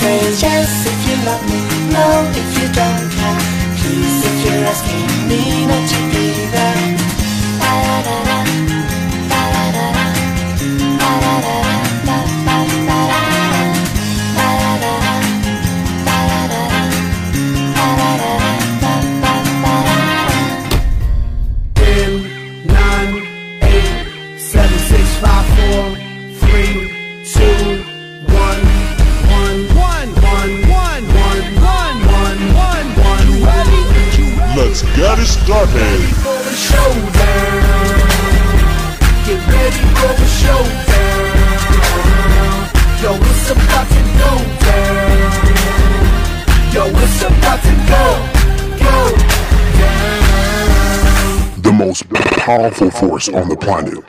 Say yes if you love me, no if you don't care. Please if you're asking me not to be there. Get it started. For the showdown. Get ready for the showdown. Yo, it's about to go down. Yo, it's about to go, go down. The most powerful force on the planet.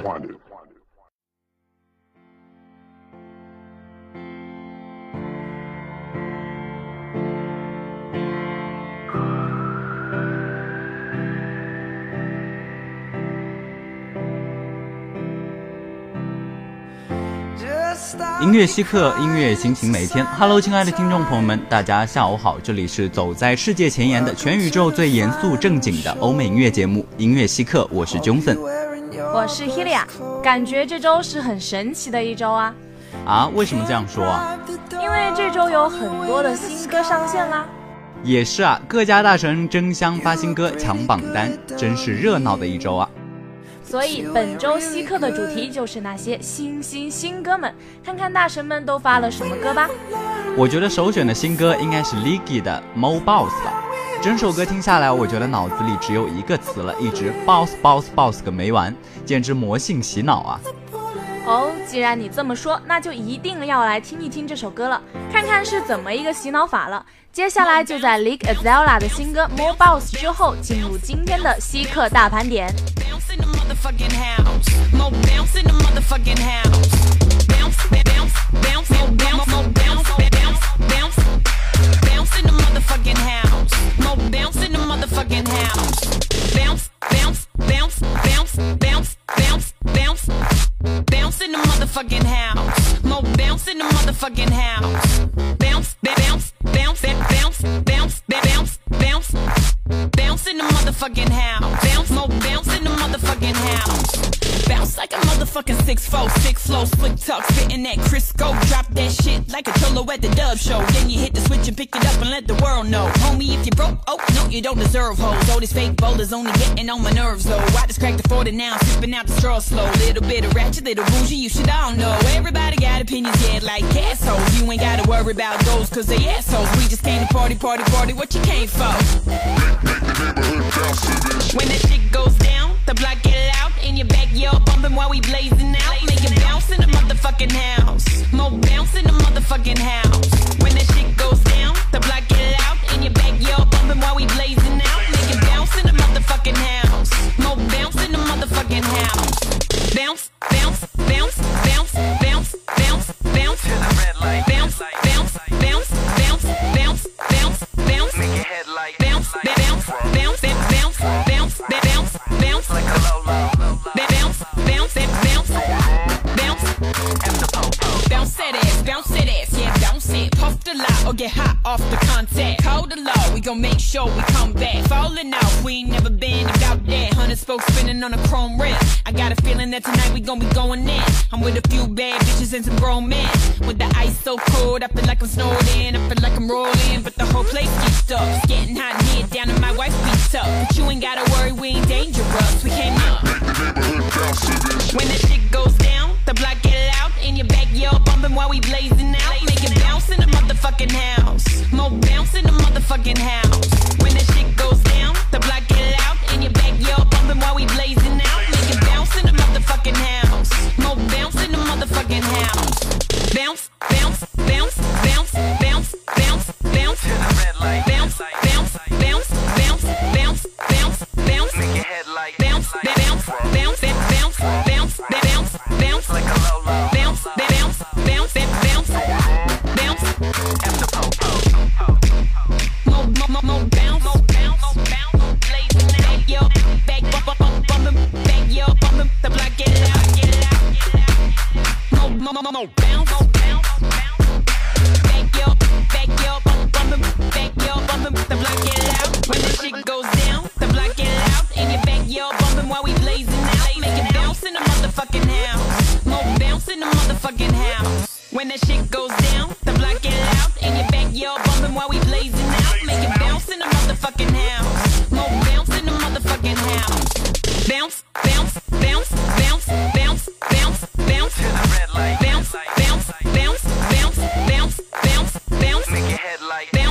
音乐稀客，音乐心情每天。Hello，亲爱的听众朋友们，大家下午好，这里是走在世界前沿的全宇宙最严肃正经的欧美音乐节目《音乐稀客》，我是 Johnson。我是 Helia，感觉这周是很神奇的一周啊，啊，为什么这样说啊？因为这周有很多的新歌上线啦。也是啊，各家大神争相发新歌抢榜单，真是热闹的一周啊。所以本周稀客的主题就是那些新新新歌们，看看大神们都发了什么歌吧。我觉得首选的新歌应该是 Liggy 的《Mo Boss》吧。整首歌听下来，我觉得脑子里只有一个词了，一直 boss boss boss 个没完，简直魔性洗脑啊！哦，既然你这么说，那就一定要来听一听这首歌了，看看是怎么一个洗脑法了。接下来就在 Lig Azella 的新歌《More Boss》之后，进入今天的稀客大盘点。Motherfucking house. Mo bounce in the motherfucking house. Bounce, bounce, bounce, mo bounce, mo bounce, bounce, bounce, bounce in the motherfucking house. Mo bounce in the motherfucking house. Bounce, bounce, bounce, bounce, bounce, bounce, bounce, bounce in the motherfucking house. Mo bounce in the motherfucking house. Bounce, bounce, bounce, bounce, bounce, bounce, bounce, bounce in the motherfucking house. Like a motherfucking six four, six flow, slick talk, spitting that Crisco. Drop that shit like a cholo at the dub show. Then you hit the switch and pick it up and let the world know. Homie, if you broke, oh no, you don't deserve hoes. All these fake boulders only getting on my nerves though. I just cracked the 40 now, sipping out the straw slow. Little bit of ratchet, little bougie, you should all know. Everybody got opinions, yeah, like assholes. You ain't gotta worry about those, cause they assholes. We just came to party, party, party, what you came for? When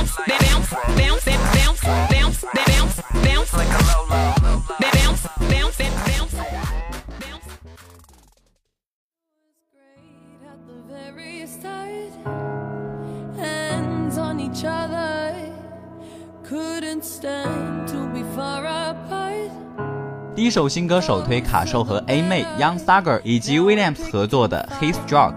head like bounce, bounce, bounce, bounce, bounce, bounce, bounce, bounce. Like a low low. Bounce, bounce, bounce, bounce. at the very start. Hands on each other, couldn't stand to be far apart. 第一首新歌首推卡兽和 A 妹、Young Thugger 以及 Williams 合作的 His Drug。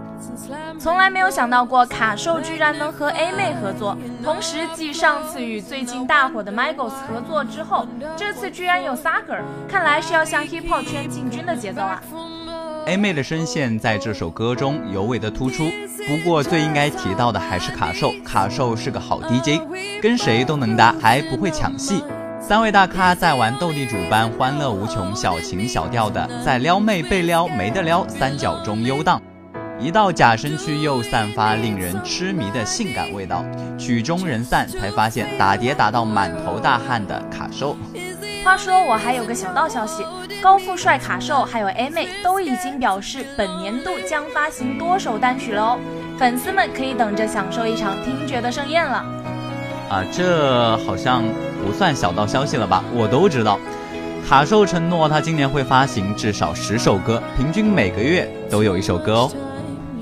从来没有想到过卡兽居然能和 A 妹合作，同时继上次与最近大火的 Migos 合作之后，这次居然有 Sager，看来是要向 Hip Hop 圈进军的节奏啊！A 妹的声线在这首歌中尤为的突出。不过最应该提到的还是卡兽，卡兽是个好 DJ，跟谁都能搭，还不会抢戏。三位大咖在玩斗地主般欢乐无穷、小情小调的，在撩妹被撩没得撩三角中游荡。一到假身区又散发令人痴迷的性感味道，曲终人散才发现打碟打到满头大汗的卡兽。话说我还有个小道消息，高富帅卡兽还有 A 妹都已经表示本年度将发行多首单曲了哦，粉丝们可以等着享受一场听觉的盛宴了。啊，这好像不算小道消息了吧？我都知道，卡兽承诺他今年会发行至少十首歌，平均每个月都有一首歌哦。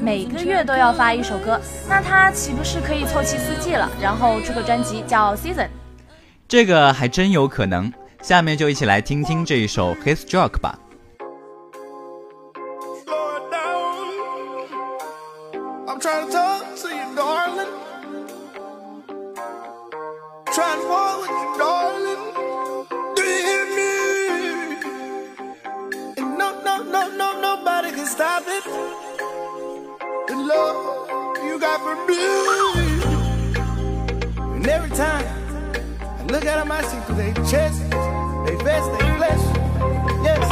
每个月都要发一首歌，那他岂不是可以凑齐四季了，然后出个专辑叫 Season？这个还真有可能。下面就一起来听听这一首 His Joke 吧。And every time I look at them, I see through their chest, they vest, they flesh. Yes.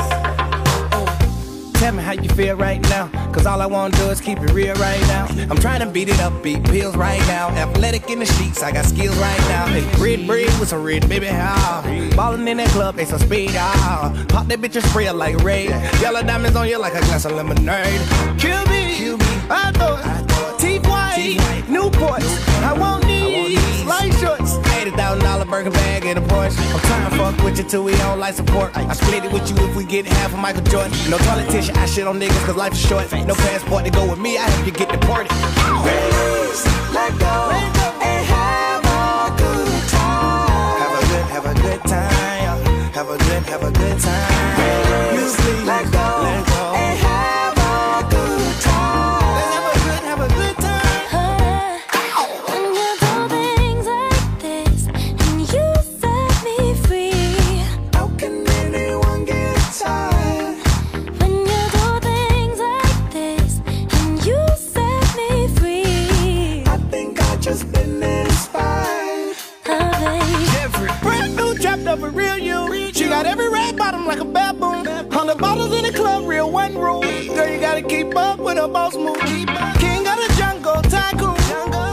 Tell me how you feel right now. Cause all I wanna do is keep it real right now. I'm trying to beat it up, beat pills right now. Athletic in the sheets, I got skills right now. Hey, red bread with some red, baby, how? Ballin' in that club, they some speed, ah. Pop that bitch and spray it like Ray. Yellow diamonds on you like a glass of lemonade. Kill me, Kill me. I thought. Teeth white, Newports. I want in a Porsche. I'm trying to fuck with you till we on life support. I split it with you if we get half of Michael Jordan. No tissue, I shit on niggas cause life is short. No passport to go with me, I have to get deported. Let go and have a good time. Have a good, have a good time. Have a good, have a good time. Let go, keep up with her boss move. King of the jungle, tycoon.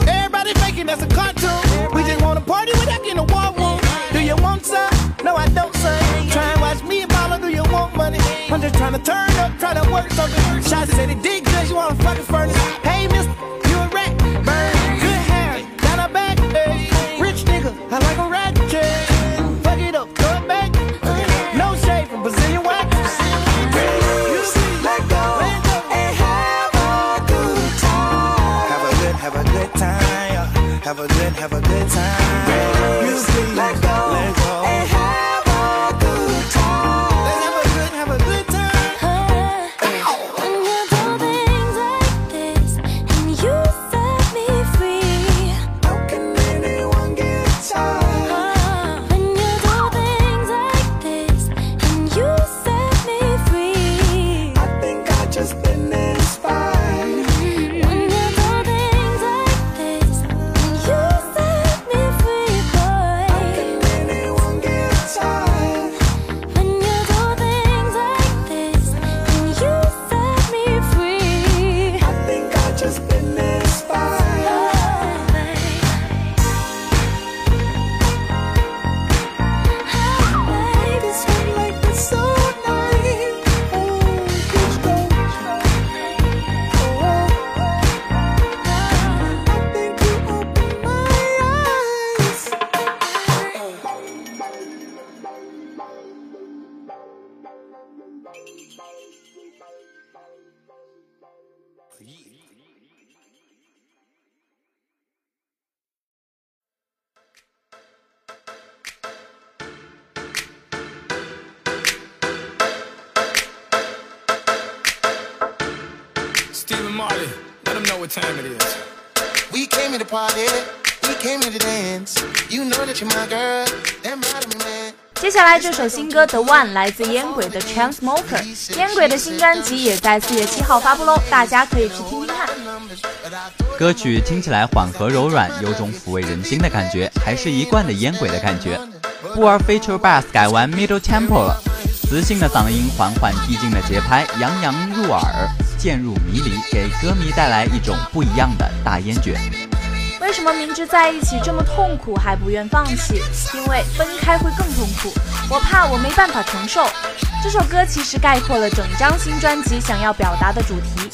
Everybody faking that's a cartoon. We just wanna party without getting a war room. Do you want some? No, I don't, son. Try and watch me and Mama, do you want money? I'm just trying to turn up, try to work something. Shots said it did cause you wanna fucking furnace. Hey, mister, let 接下来这首新歌《The One》来自烟鬼的 Chainsmoker，烟鬼的新专辑也在四月七号发布喽，大家可以去听听看。歌曲听起来缓和柔软，有种抚慰人心的感觉，还是一贯的烟鬼的感觉。不玩 feature bass 改玩 middle tempo 了，磁性的嗓音缓缓递进的节拍，洋洋入耳，渐入迷离，给歌迷带来一种不一样的大烟觉。为什么明知在一起这么痛苦还不愿放弃？因为分开会更痛苦，我怕我没办法承受。这首歌其实概括了整张新专辑想要表达的主题。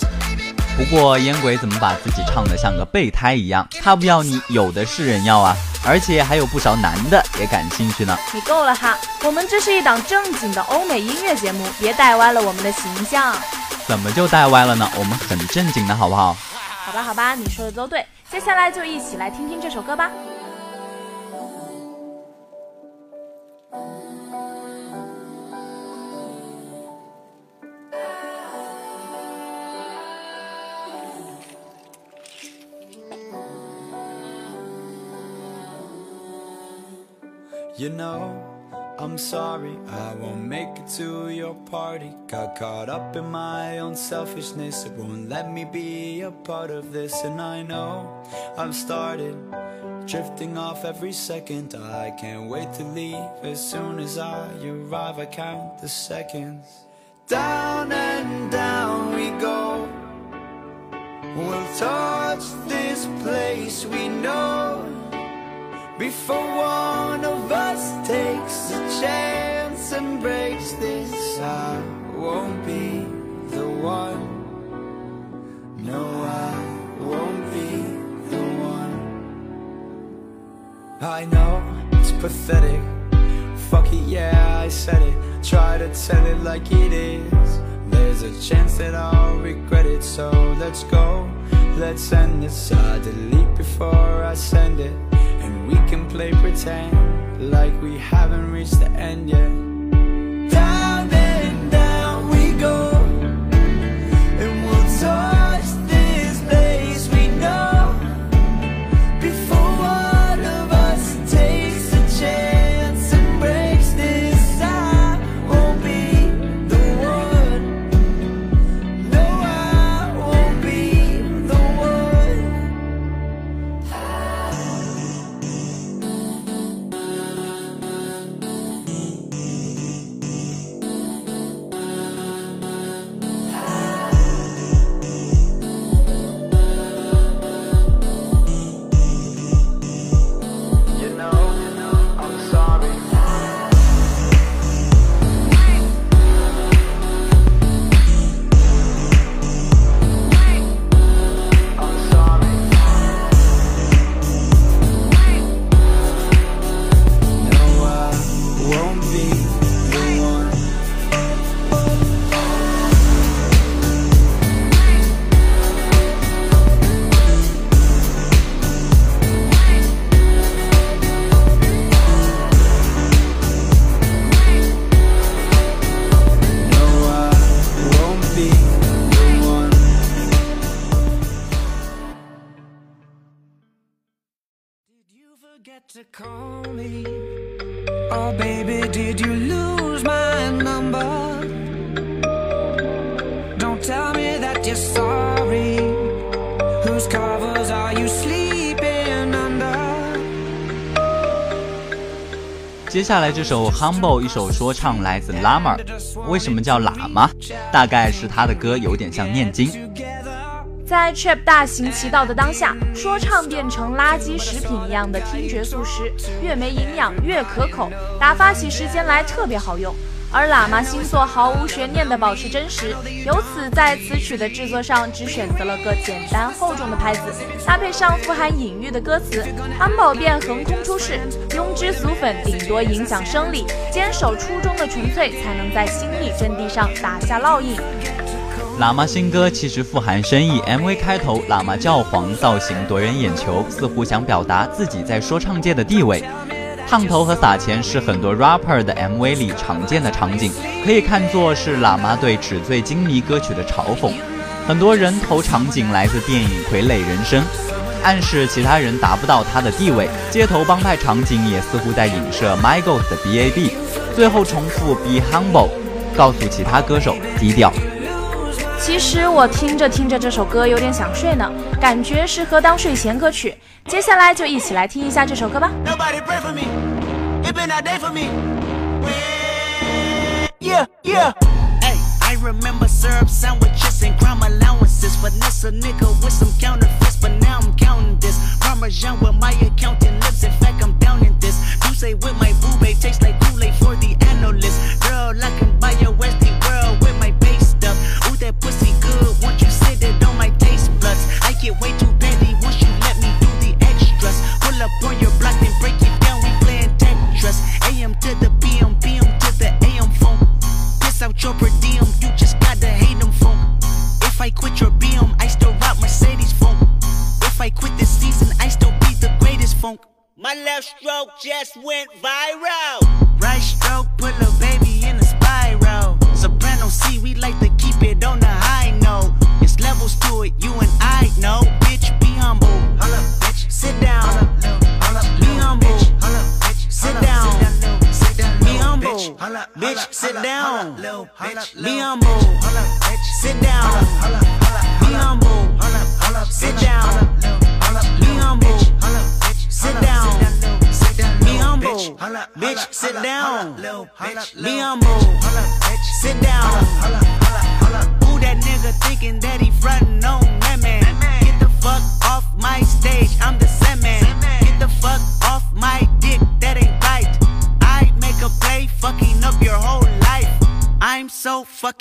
不过烟鬼怎么把自己唱得像个备胎一样？他不要你，有的是人要啊！而且还有不少男的也感兴趣呢。你够了哈，我们这是一档正经的欧美音乐节目，别带歪了我们的形象。怎么就带歪了呢？我们很正经的好不好？好吧，好吧，你说的都对。接下来就一起来听听这首歌吧。You know, I'm sorry, I won't make it to your party. Got caught up in my own selfishness, it won't let me be a part of this. And I know I've started drifting off every second. I can't wait to leave as soon as I arrive. I count the seconds. Down and down we go. We'll touch this place we know. Before one of us takes a chance and breaks this, I won't be the one. No, I won't be the one. I know it's pathetic. Fuck it, yeah, I said it. Try to tell it like it is. There's a chance that I'll regret it, so let's go. Let's end this. I delete before I send it. Play pretend like we haven't reached the end yet. 接下来这首《Humble》一首说唱来自 Lama，为什么叫喇嘛？大概是他的歌有点像念经。在 trap 大行其道的当下，说唱变成垃圾食品一样的听觉速食，越没营养越可口，打发起时间来特别好用。而喇嘛星座毫无悬念地保持真实，由此在词曲的制作上只选择了个简单厚重的拍子，搭配上富含隐喻的歌词安保便横空出世。庸脂俗粉顶多影响生理，坚守初衷的纯粹，才能在心理阵地上打下烙印。喇嘛新歌其实富含深意，MV 开头喇嘛教皇造型夺人眼球，似乎想表达自己在说唱界的地位。烫头和撒钱是很多 rapper 的 MV 里常见的场景，可以看作是喇嘛对纸醉金迷歌曲的嘲讽。很多人头场景来自电影《傀儡人生》，暗示其他人达不到他的地位。街头帮派场景也似乎在影射 Migos 的 BAB。最后重复 Be humble，告诉其他歌手低调。其实我听着听着这首歌有点想睡呢，感觉适合当睡前歌曲。接下来就一起来听一下这首歌吧。Nobody pray for me. It been a day for me. Yeah, yeah. Hey, I remember syrup sandwiches and crime allowances. Finesse a nigga with some counterfeits, but now I'm counting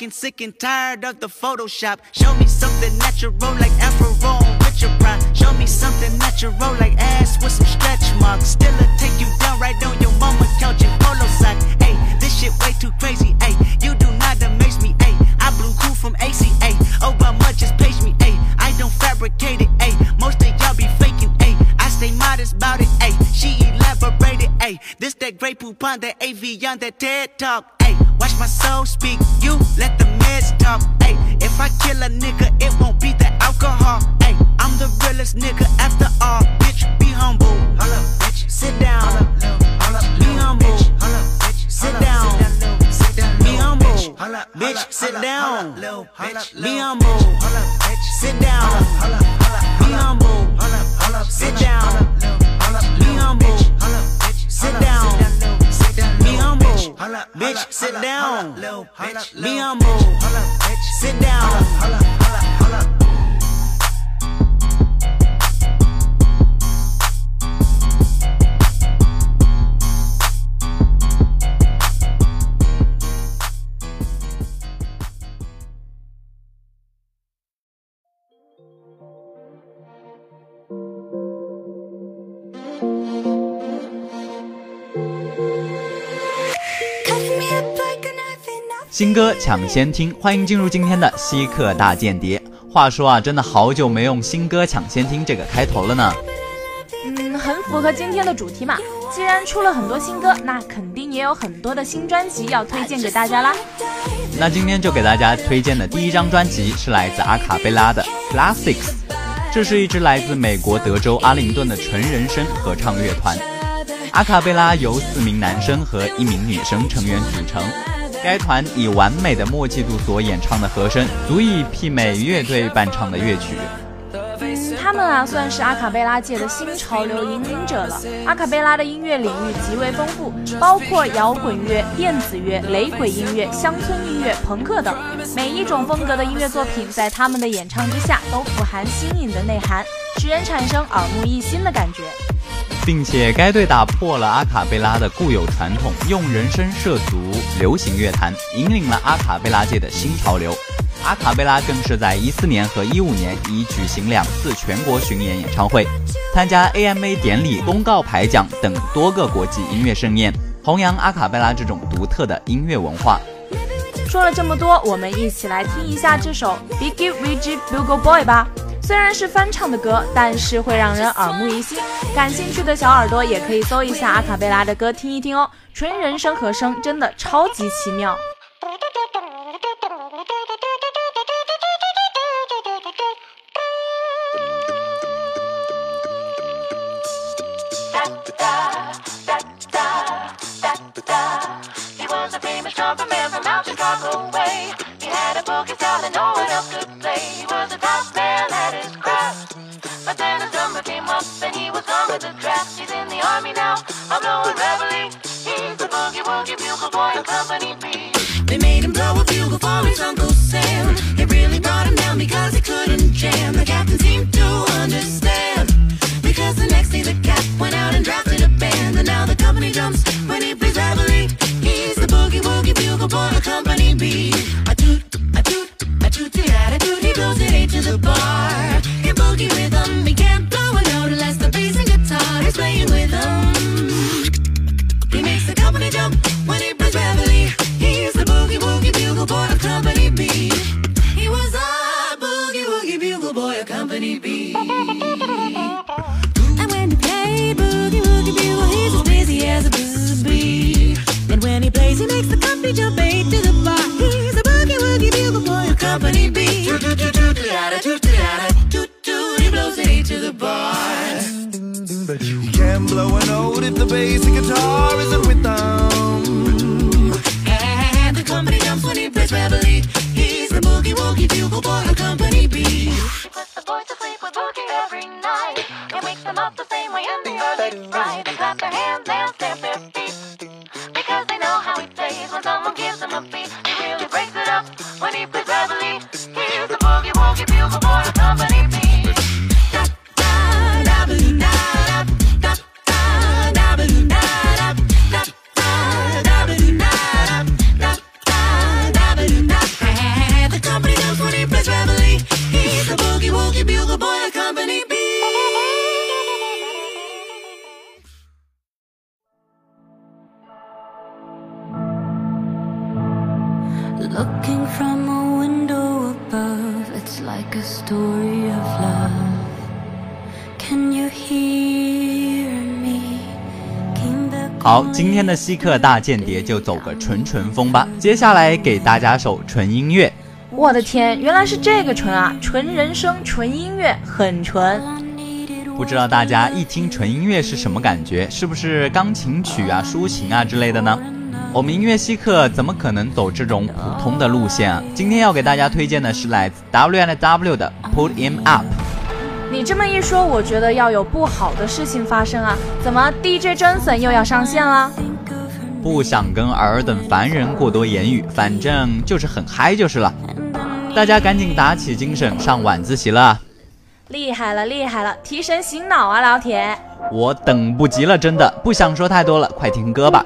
fucking sick and tired of the Photoshop. Show me something natural like Afro on Richard Pryor. Show me something natural like ass with some stretch marks. Still a take you down right on your mama couch in polo sock. Hey, this shit way too crazy. Hey, you do not amaze me. Hey, I blew cool from ACA. Oh, but Obama just page me. Hey, I don't fabricate it. Hey, most of y'all be faking. Hey, I stay modest about it. Great poop on that AV on that TED talk. Hey, watch my soul speak. You let the meds talk. Hey, if I kill a nigga, it won't be the alcohol. Hey, I'm the realest nigga after all. Bitch, be humble. Hold up, bitch. Sit down. Be humble. Holla, bitch. Sit down. Be humble. Bitch, sit down. Be humble. Bitch. Sit down. Be humble. Sit down. Be humble. Bitch, sit down. Be humble. Sit down. 新歌抢先听，欢迎进入今天的稀客大间谍。话说啊，真的好久没用新歌抢先听这个开头了呢。嗯，很符合今天的主题嘛。既然出了很多新歌，那肯定也有很多的新专辑要推荐给大家啦。那今天就给大家推荐的第一张专辑是来自阿卡贝拉的 Classics，这是一支来自美国德州阿灵顿的纯人声合唱乐团。阿卡贝拉由四名男生和一名女生成员组成。该团以完美的默契度所演唱的和声，足以媲美乐队伴唱的乐曲。嗯，他们啊算是阿卡贝拉界的新潮流引领者了。阿卡贝拉的音乐领域极为丰富，包括摇滚乐、电子乐、雷鬼音乐、乡村音乐、朋克等，每一种风格的音乐作品在他们的演唱之下都富含新颖的内涵，使人产生耳目一新的感觉。并且该队打破了阿卡贝拉的固有传统，用人声涉足流行乐坛，引领了阿卡贝拉界的新潮流。阿卡贝拉更是在一四年和一五年已举行两次全国巡演演唱会，参加 AMA 典礼、公告牌奖等多个国际音乐盛宴，弘扬阿卡贝拉这种独特的音乐文化。说了这么多，我们一起来听一下这首《Biggie Reggie Bugle Boy》吧。虽然是翻唱的歌，但是会让人耳目一新。感兴趣的小耳朵也可以搜一下阿卡贝拉的歌听一听哦，纯人声和声真的超级奇妙。I'm blowing reveille. He's the boogie woogie bugle boy of Company B. They made him blow when someone gives him a beat. He really breaks it up when he plays reveille. He's the boogie woogie bugle boy of Company 好，今天的稀客大间谍就走个纯纯风吧。接下来给大家首纯音乐。我的天，原来是这个纯啊！纯人声，纯音乐，很纯。不知道大家一听纯音乐是什么感觉？是不是钢琴曲啊、抒情啊之类的呢？我们音乐稀客怎么可能走这种普通的路线啊？今天要给大家推荐的是来自 W and W 的 Put Him Up。你这么一说，我觉得要有不好的事情发生啊！怎么 DJ Johnson 又要上线了？不想跟尔等凡人过多言语，反正就是很嗨就是了。大家赶紧打起精神上晚自习了，厉害了，厉害了，提神醒脑啊，老铁！我等不及了，真的不想说太多了，快听歌吧。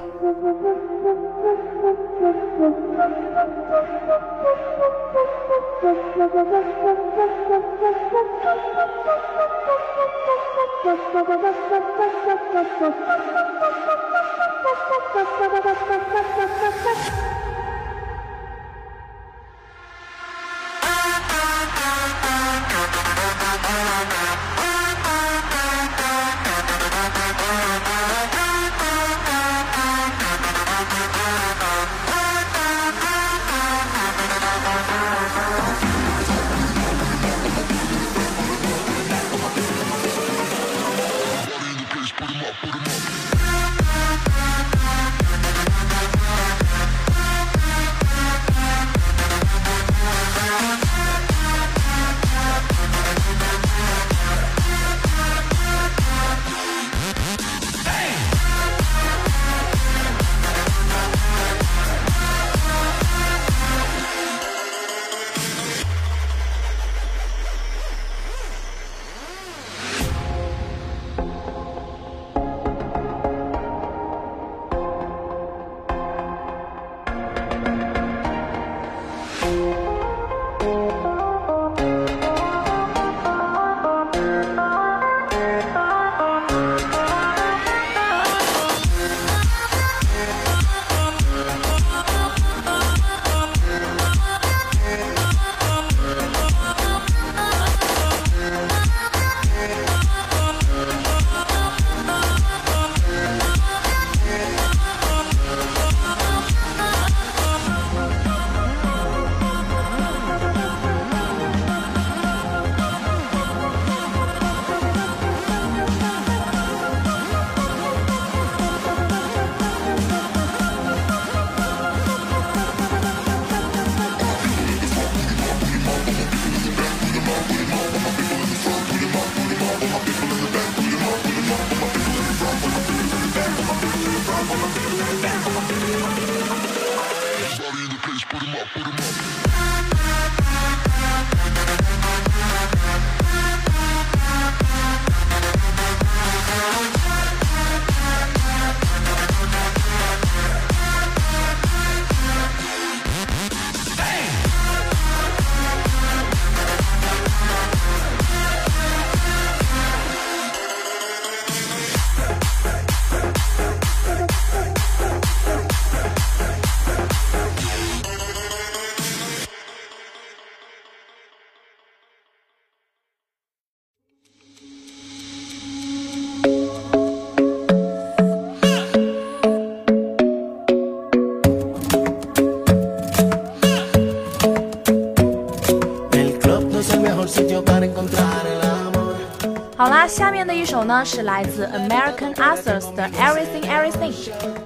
首呢是来自 American Authors 的 Everything Everything，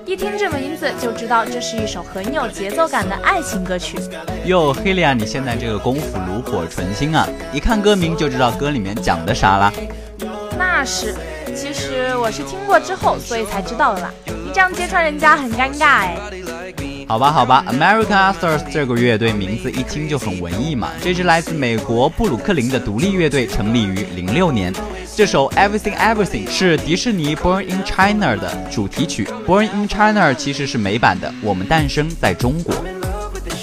一听这名字就知道这是一首很有节奏感的爱情歌曲。哟，黑利亚，你现在这个功夫炉火纯青啊！一看歌名就知道歌里面讲的啥啦。那是，其实我是听过之后，所以才知道的啦。你这样揭穿人家很尴尬哎。好吧，好吧，American Authors 这个乐队名字一听就很文艺嘛。这支来自美国布鲁克林的独立乐队成立于零六年。这首 Everything Everything 是迪士尼 Born in China 的主题曲。Born in China 其实是美版的《我们诞生在中国》。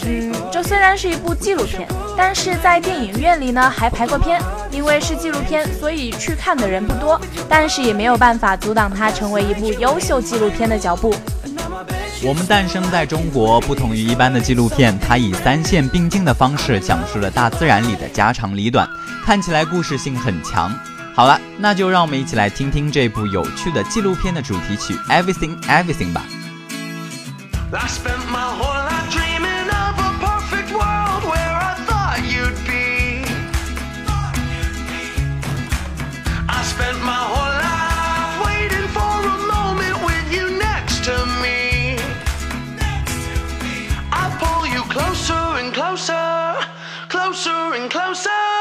嗯，这虽然是一部纪录片，但是在电影院里呢还排过片。因为是纪录片，所以去看的人不多，但是也没有办法阻挡它成为一部优秀纪录片的脚步。我们诞生在中国，不同于一般的纪录片，它以三线并进的方式讲述了大自然里的家长里短，看起来故事性很强。好了，那就让我们一起来听听这部有趣的纪录片的主题曲《Everything Everything》吧。的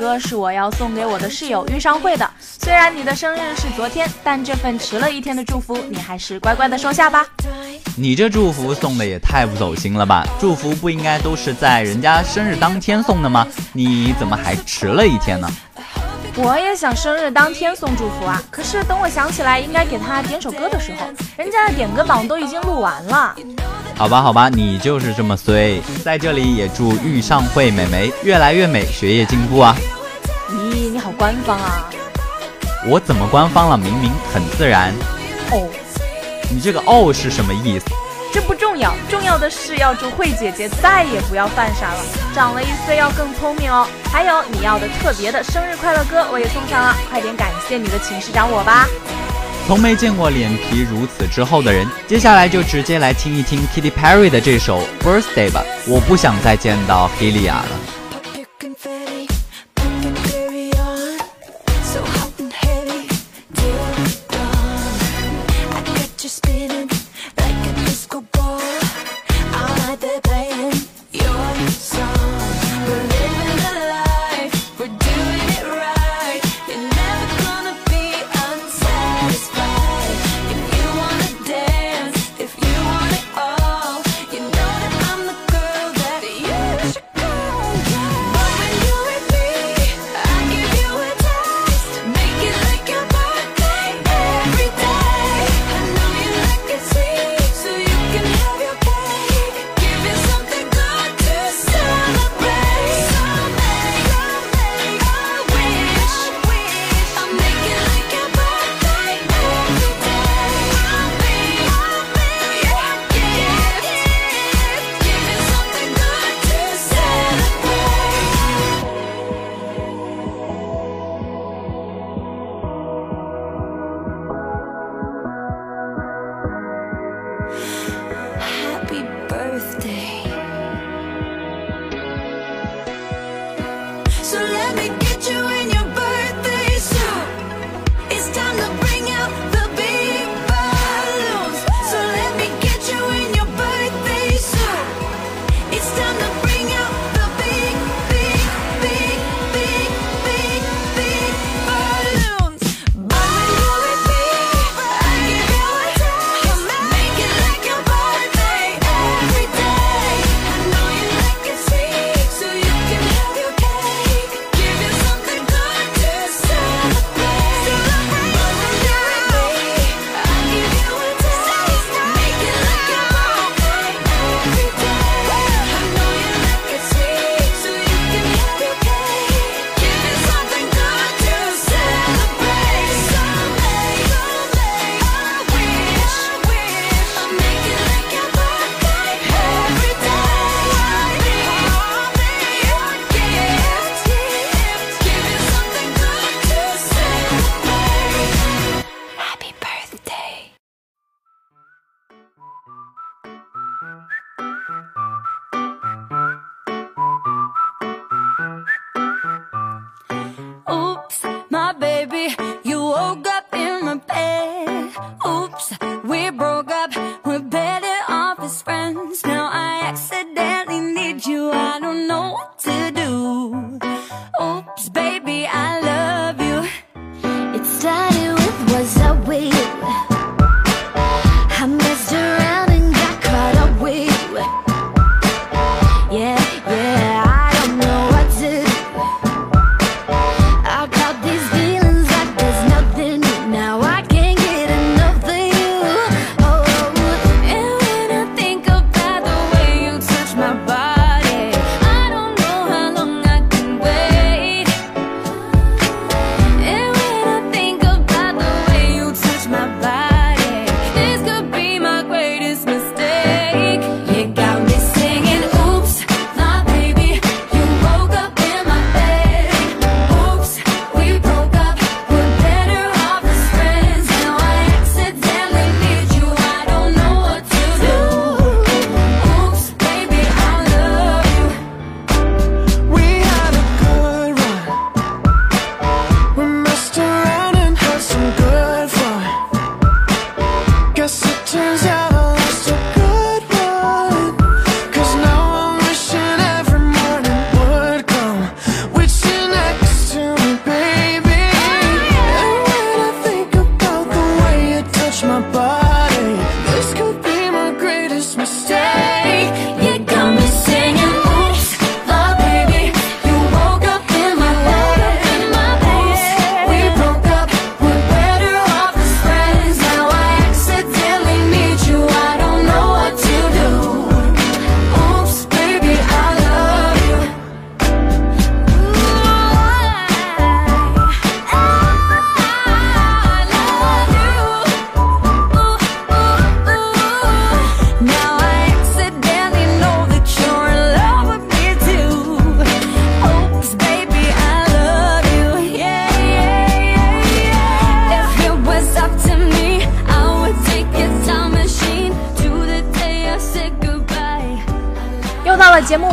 歌是我要送给我的室友遇上会的。虽然你的生日是昨天，但这份迟了一天的祝福，你还是乖乖的收下吧。你这祝福送的也太不走心了吧？祝福不应该都是在人家生日当天送的吗？你怎么还迟了一天呢？我也想生日当天送祝福啊，可是等我想起来应该给他点首歌的时候，人家的点歌榜都已经录完了。好吧，好吧，你就是这么衰。在这里也祝遇上会美眉越来越美，学业进步啊！咦，你好官方啊！我怎么官方了？明明很自然。哦，你这个哦是什么意思？这不重要，重要的是要祝慧姐姐再也不要犯傻了，长了一岁要更聪明哦。还有你要的特别的生日快乐歌我也送上了，快点感谢你的寝室长我吧。从没见过脸皮如此之厚的人，接下来就直接来听一听 Kitty Perry 的这首 Birthday 吧。我不想再见到 Helia 了。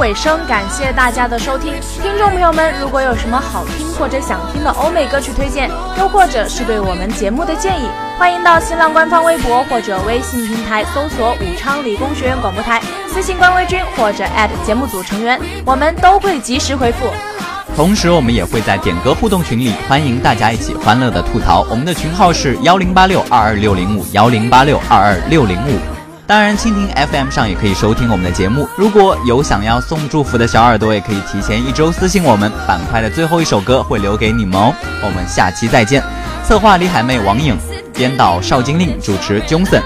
尾声，感谢大家的收听。听众朋友们，如果有什么好听或者想听的欧美歌曲推荐，又或者是对我们节目的建议，欢迎到新浪官方微博或者微信平台搜索“武昌理工学院广播台”，私信官微君或者节目组成员，我们都会及时回复。同时，我们也会在点歌互动群里，欢迎大家一起欢乐的吐槽。我们的群号是幺零八六二二六零五幺零八六二二六零五。当然，蜻蜓 FM 上也可以收听我们的节目。如果有想要送祝福的小耳朵，也可以提前一周私信我们。板块的最后一首歌会留给你们哦。我们下期再见。策划李海妹、王颖，编导邵金令，主持 Johnson。